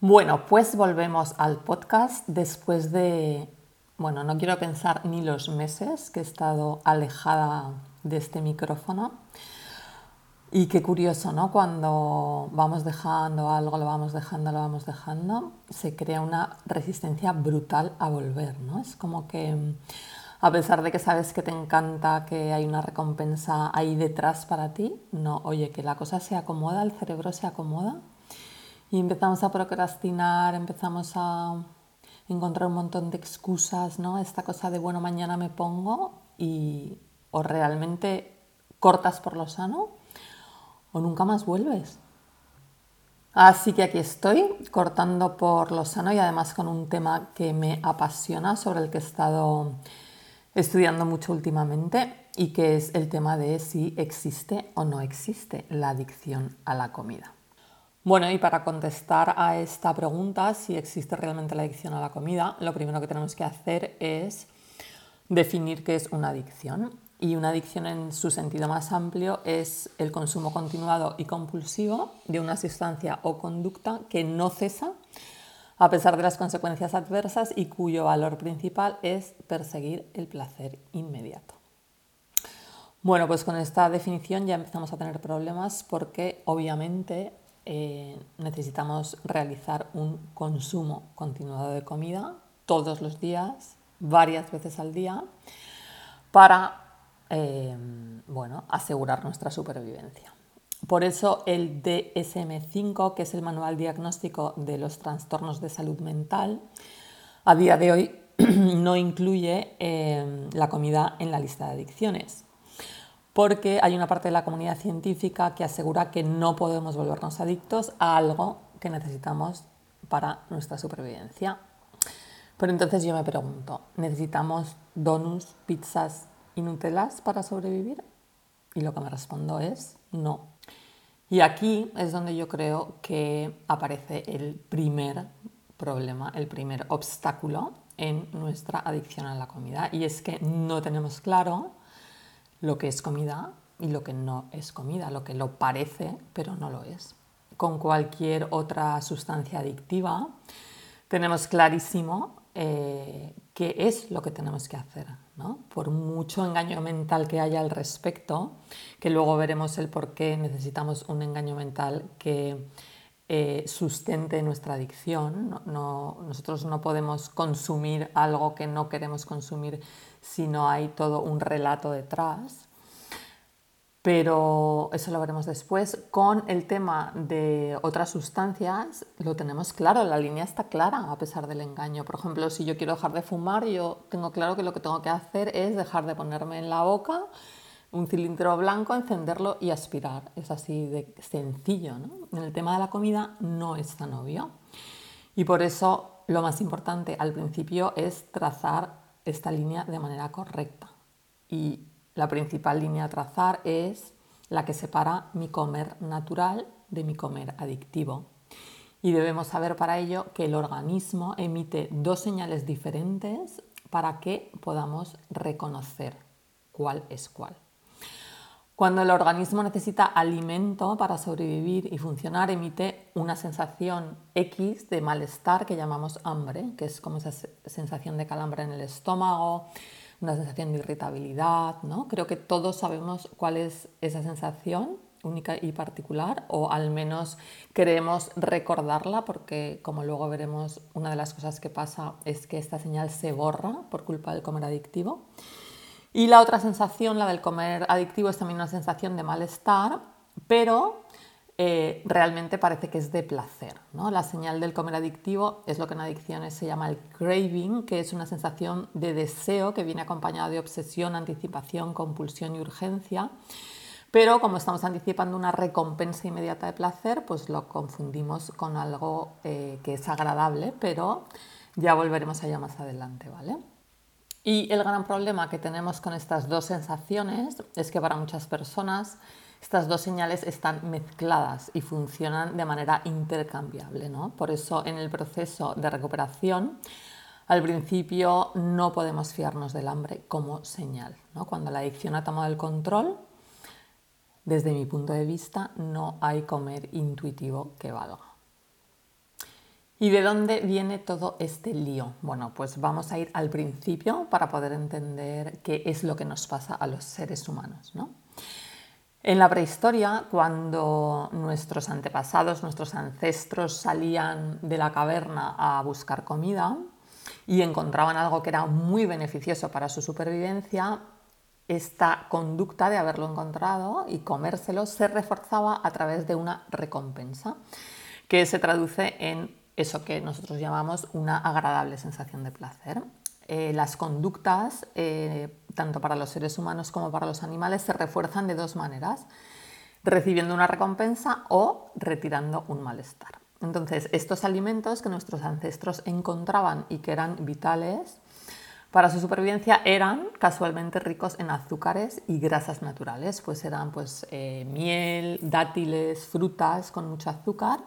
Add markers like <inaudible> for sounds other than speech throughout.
Bueno, pues volvemos al podcast después de, bueno, no quiero pensar ni los meses que he estado alejada de este micrófono. Y qué curioso, ¿no? Cuando vamos dejando algo, lo vamos dejando, lo vamos dejando, se crea una resistencia brutal a volver, ¿no? Es como que a pesar de que sabes que te encanta, que hay una recompensa ahí detrás para ti, no, oye, que la cosa se acomoda, el cerebro se acomoda y empezamos a procrastinar, empezamos a encontrar un montón de excusas, ¿no? Esta cosa de, bueno, mañana me pongo y o realmente cortas por lo sano o nunca más vuelves. Así que aquí estoy cortando por lo sano y además con un tema que me apasiona, sobre el que he estado estudiando mucho últimamente y que es el tema de si existe o no existe la adicción a la comida. Bueno, y para contestar a esta pregunta, si existe realmente la adicción a la comida, lo primero que tenemos que hacer es definir qué es una adicción. Y una adicción en su sentido más amplio es el consumo continuado y compulsivo de una sustancia o conducta que no cesa a pesar de las consecuencias adversas y cuyo valor principal es perseguir el placer inmediato. Bueno, pues con esta definición ya empezamos a tener problemas porque obviamente eh, necesitamos realizar un consumo continuado de comida todos los días, varias veces al día, para eh, bueno, asegurar nuestra supervivencia. Por eso el DSM5, que es el Manual Diagnóstico de los Trastornos de Salud Mental, a día de hoy <clears throat> no incluye eh, la comida en la lista de adicciones porque hay una parte de la comunidad científica que asegura que no podemos volvernos adictos a algo que necesitamos para nuestra supervivencia. Pero entonces yo me pregunto, ¿necesitamos donuts, pizzas y nutelas para sobrevivir? Y lo que me respondo es no. Y aquí es donde yo creo que aparece el primer problema, el primer obstáculo en nuestra adicción a la comida. Y es que no tenemos claro lo que es comida y lo que no es comida, lo que lo parece pero no lo es. Con cualquier otra sustancia adictiva tenemos clarísimo eh, qué es lo que tenemos que hacer. ¿no? Por mucho engaño mental que haya al respecto, que luego veremos el por qué necesitamos un engaño mental que eh, sustente nuestra adicción. nosotros no podemos consumir algo que no queremos consumir si no hay todo un relato detrás. Pero eso lo veremos después. Con el tema de otras sustancias lo tenemos claro, la línea está clara a pesar del engaño. Por ejemplo, si yo quiero dejar de fumar, yo tengo claro que lo que tengo que hacer es dejar de ponerme en la boca un cilindro blanco, encenderlo y aspirar. Es así de sencillo. En el tema de la comida no es tan obvio. Y por eso lo más importante al principio es trazar esta línea de manera correcta. Y la principal línea a trazar es la que separa mi comer natural de mi comer adictivo. Y debemos saber para ello que el organismo emite dos señales diferentes para que podamos reconocer cuál es cuál. Cuando el organismo necesita alimento para sobrevivir y funcionar, emite una sensación X de malestar que llamamos hambre, que es como esa sensación de calambre en el estómago, una sensación de irritabilidad. ¿no? Creo que todos sabemos cuál es esa sensación única y particular, o al menos queremos recordarla, porque como luego veremos, una de las cosas que pasa es que esta señal se borra por culpa del comer adictivo. Y la otra sensación, la del comer adictivo, es también una sensación de malestar, pero eh, realmente parece que es de placer. ¿no? La señal del comer adictivo es lo que en adicciones se llama el craving, que es una sensación de deseo que viene acompañada de obsesión, anticipación, compulsión y urgencia. Pero como estamos anticipando una recompensa inmediata de placer, pues lo confundimos con algo eh, que es agradable, pero ya volveremos allá más adelante, ¿vale? Y el gran problema que tenemos con estas dos sensaciones es que para muchas personas estas dos señales están mezcladas y funcionan de manera intercambiable. ¿no? Por eso en el proceso de recuperación, al principio no podemos fiarnos del hambre como señal. ¿no? Cuando la adicción ha tomado el control, desde mi punto de vista, no hay comer intuitivo que valga. ¿Y de dónde viene todo este lío? Bueno, pues vamos a ir al principio para poder entender qué es lo que nos pasa a los seres humanos. En la prehistoria, cuando nuestros antepasados, nuestros ancestros salían de la caverna a buscar comida y encontraban algo que era muy beneficioso para su supervivencia, esta conducta de haberlo encontrado y comérselo se reforzaba a través de una recompensa que se traduce en eso que nosotros llamamos una agradable sensación de placer. Eh, las conductas, eh, tanto para los seres humanos como para los animales, se refuerzan de dos maneras, recibiendo una recompensa o retirando un malestar. Entonces, estos alimentos que nuestros ancestros encontraban y que eran vitales para su supervivencia eran casualmente ricos en azúcares y grasas naturales, pues eran pues, eh, miel, dátiles, frutas con mucho azúcar.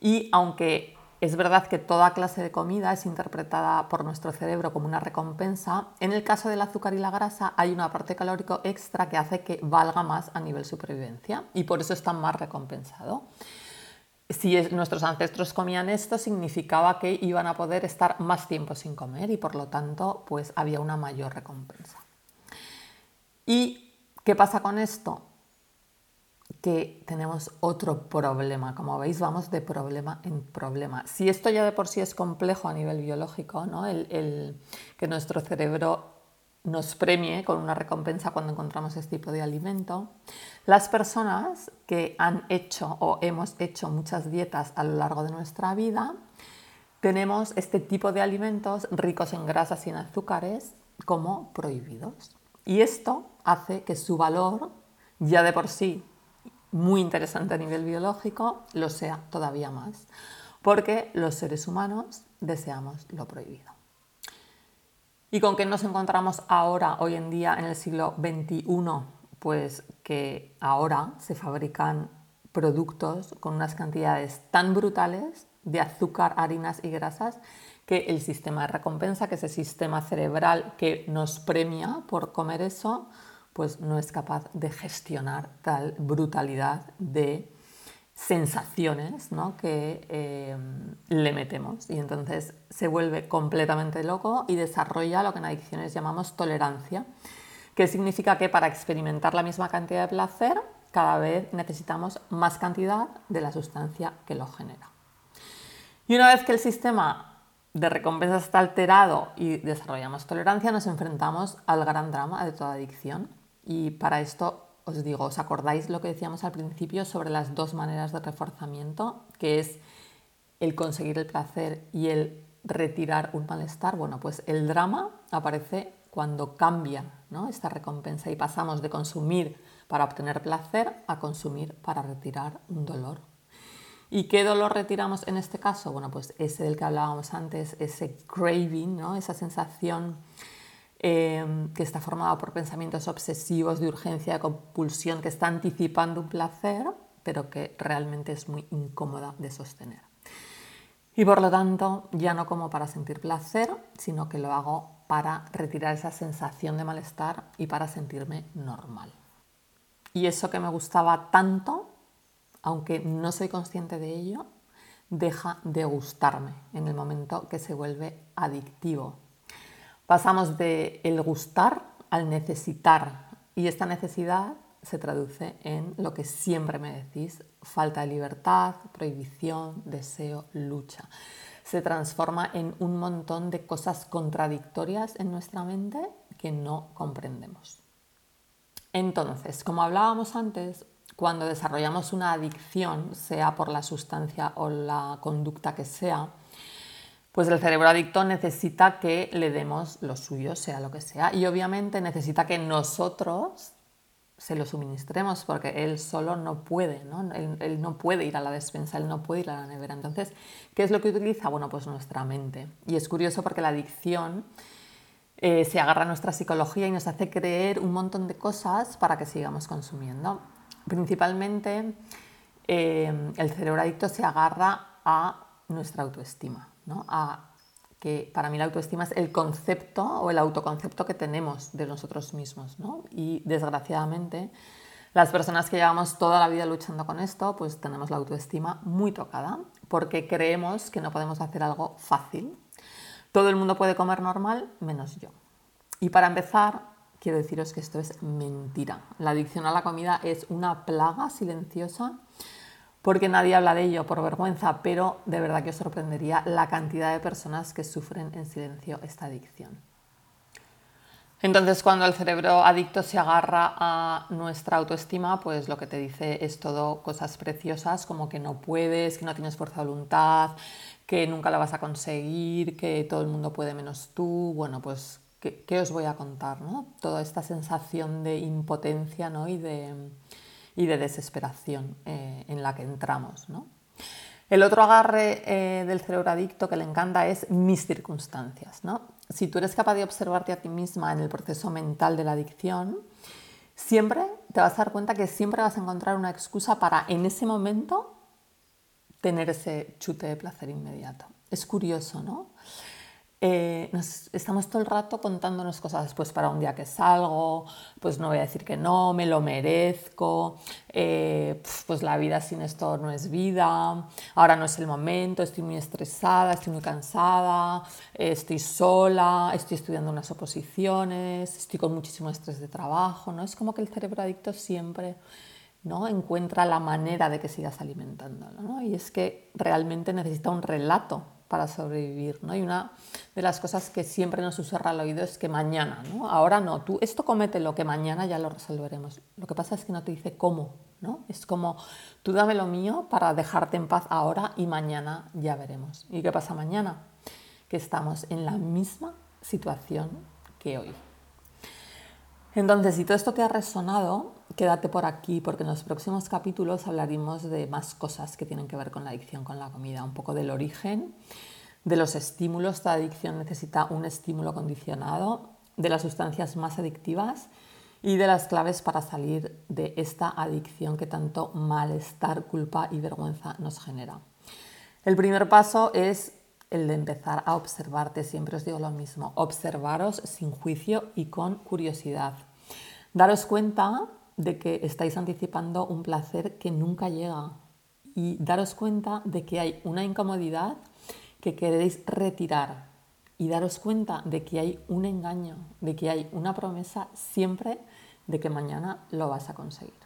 Y aunque es verdad que toda clase de comida es interpretada por nuestro cerebro como una recompensa. En el caso del azúcar y la grasa hay una parte calórico extra que hace que valga más a nivel supervivencia y por eso está más recompensado. Si nuestros ancestros comían esto, significaba que iban a poder estar más tiempo sin comer y por lo tanto pues había una mayor recompensa. ¿Y qué pasa con esto? Que tenemos otro problema. Como veis, vamos de problema en problema. Si esto ya de por sí es complejo a nivel biológico, ¿no? el, que nuestro cerebro nos premie con una recompensa cuando encontramos este tipo de alimento, las personas que han hecho o hemos hecho muchas dietas a lo largo de nuestra vida, tenemos este tipo de alimentos ricos en grasas y en azúcares como prohibidos. Y esto hace que su valor ya de por sí muy interesante a nivel biológico, lo sea todavía más, porque los seres humanos deseamos lo prohibido. ¿Y con qué nos encontramos ahora, hoy en día, en el siglo XXI? Pues que ahora se fabrican productos con unas cantidades tan brutales de azúcar, harinas y grasas que el sistema de recompensa, que es el sistema cerebral que nos premia por comer eso, pues no es capaz de gestionar tal brutalidad de sensaciones que eh, le metemos y entonces se vuelve completamente loco y desarrolla lo que en adicciones llamamos tolerancia, que significa que para experimentar la misma cantidad de placer cada vez necesitamos más cantidad de la sustancia que lo genera. Y una vez que el sistema de recompensas está alterado y desarrollamos tolerancia, nos enfrentamos al gran drama de toda adicción, y para esto os digo, ¿os acordáis lo que decíamos al principio sobre las dos maneras de reforzamiento? Que es el conseguir el placer y el retirar un malestar. Bueno, pues el drama aparece cuando cambia esta recompensa y pasamos de consumir para obtener placer a consumir para retirar un dolor. ¿Y qué dolor retiramos en este caso? Bueno, pues ese del que hablábamos antes, ese craving, ¿no? esa sensación Em, que está formado por pensamientos obsesivos de urgencia, de compulsión, que está anticipando un placer, pero que realmente es muy incómoda de sostener. Y por lo tanto, ya no como para sentir placer, sino que lo hago para retirar esa sensación de malestar y para sentirme normal. Y eso que me gustaba tanto, aunque no soy consciente de ello, deja de gustarme en el momento que se vuelve adictivo, Pasamos de el gustar al necesitar y esta necesidad se traduce en lo que siempre me decís, falta de libertad, prohibición, deseo, lucha. Se transforma en un montón de cosas contradictorias en nuestra mente que no comprendemos. Entonces, como hablábamos antes, cuando desarrollamos una adicción, sea por la sustancia o la conducta que sea, pues el cerebro adicto necesita que le demos lo suyo, sea lo que sea, y obviamente necesita que nosotros se lo suministremos porque él solo no puede, ¿no? Él, no puede ir a la despensa, él no puede ir a la nevera. Entonces, ¿qué es lo que utiliza? Bueno, pues nuestra mente. Y es curioso porque la adicción eh, se agarra a nuestra psicología y nos hace creer un montón de cosas para que sigamos consumiendo. Principalmente, eh, el cerebro adicto se agarra a nuestra autoestima a que para mí la autoestima es el concepto o el autoconcepto que tenemos de nosotros mismos. Y desgraciadamente Las personas que llevamos toda la vida luchando con esto, pues tenemos la autoestima muy tocada porque creemos que no podemos hacer algo fácil. Todo el mundo puede comer normal, menos yo. Y para empezar, quiero deciros que esto es mentira. La adicción a la comida es una plaga silenciosa porque nadie habla de ello por vergüenza, pero de verdad que os sorprendería la cantidad de personas que sufren en silencio esta adicción. Entonces, cuando el cerebro adicto se agarra a nuestra autoestima, pues lo que te dice es todo cosas preciosas, como que no puedes, que no tienes fuerza de voluntad, que nunca la vas a conseguir, que todo el mundo puede menos tú. Bueno, pues, ¿qué, os voy a contar? ¿no? Toda esta sensación de impotencia ¿no? y, de, y de desesperación eh, en la que entramos. ¿no? El otro agarre eh, del cerebro adicto que le encanta es mis circunstancias. ¿no? Si tú eres capaz de observarte a ti misma en el proceso mental de la adicción, siempre te vas a dar cuenta que siempre vas a encontrar una excusa para en ese momento tener ese chute de placer inmediato. Es curioso, ¿no? Eh, nos estamos todo el rato contándonos cosas, pues para un día que salgo, pues no voy a decir que no, me lo merezco, eh, pues la vida sin esto no es vida, ahora no es el momento, estoy muy estresada, estoy muy cansada, estoy sola, estoy estudiando unas oposiciones, estoy con muchísimo estrés de trabajo, ¿no? Es como que el cerebro adicto siempre... ¿no? encuentra la manera de que sigas alimentándolo. ¿no? Y es que realmente necesita un relato para sobrevivir. ¿no? Y una de las cosas que siempre nos susurra al oído es que mañana, ¿no? ahora no, tú esto lo que mañana ya lo resolveremos. Lo que pasa es que no te dice cómo, ¿no? es como tú dame lo mío para dejarte en paz ahora y mañana ya veremos. ¿Y qué pasa mañana? Que estamos en la misma situación que hoy. Entonces, si todo esto te ha resonado, quédate por aquí porque en los próximos capítulos hablaremos de más cosas que tienen que ver con la adicción con la comida, un poco del origen, de los estímulos, toda adicción necesita un estímulo condicionado, de las sustancias más adictivas y de las claves para salir de esta adicción que tanto malestar, culpa y vergüenza nos genera. El primer paso es el de empezar a observarte, siempre os digo lo mismo, observaros sin juicio y con curiosidad. Daros cuenta de que estáis anticipando un placer que nunca llega y daros cuenta de que hay una incomodidad que queréis retirar y daros cuenta de que hay un engaño, de que hay una promesa siempre de que mañana lo vas a conseguir.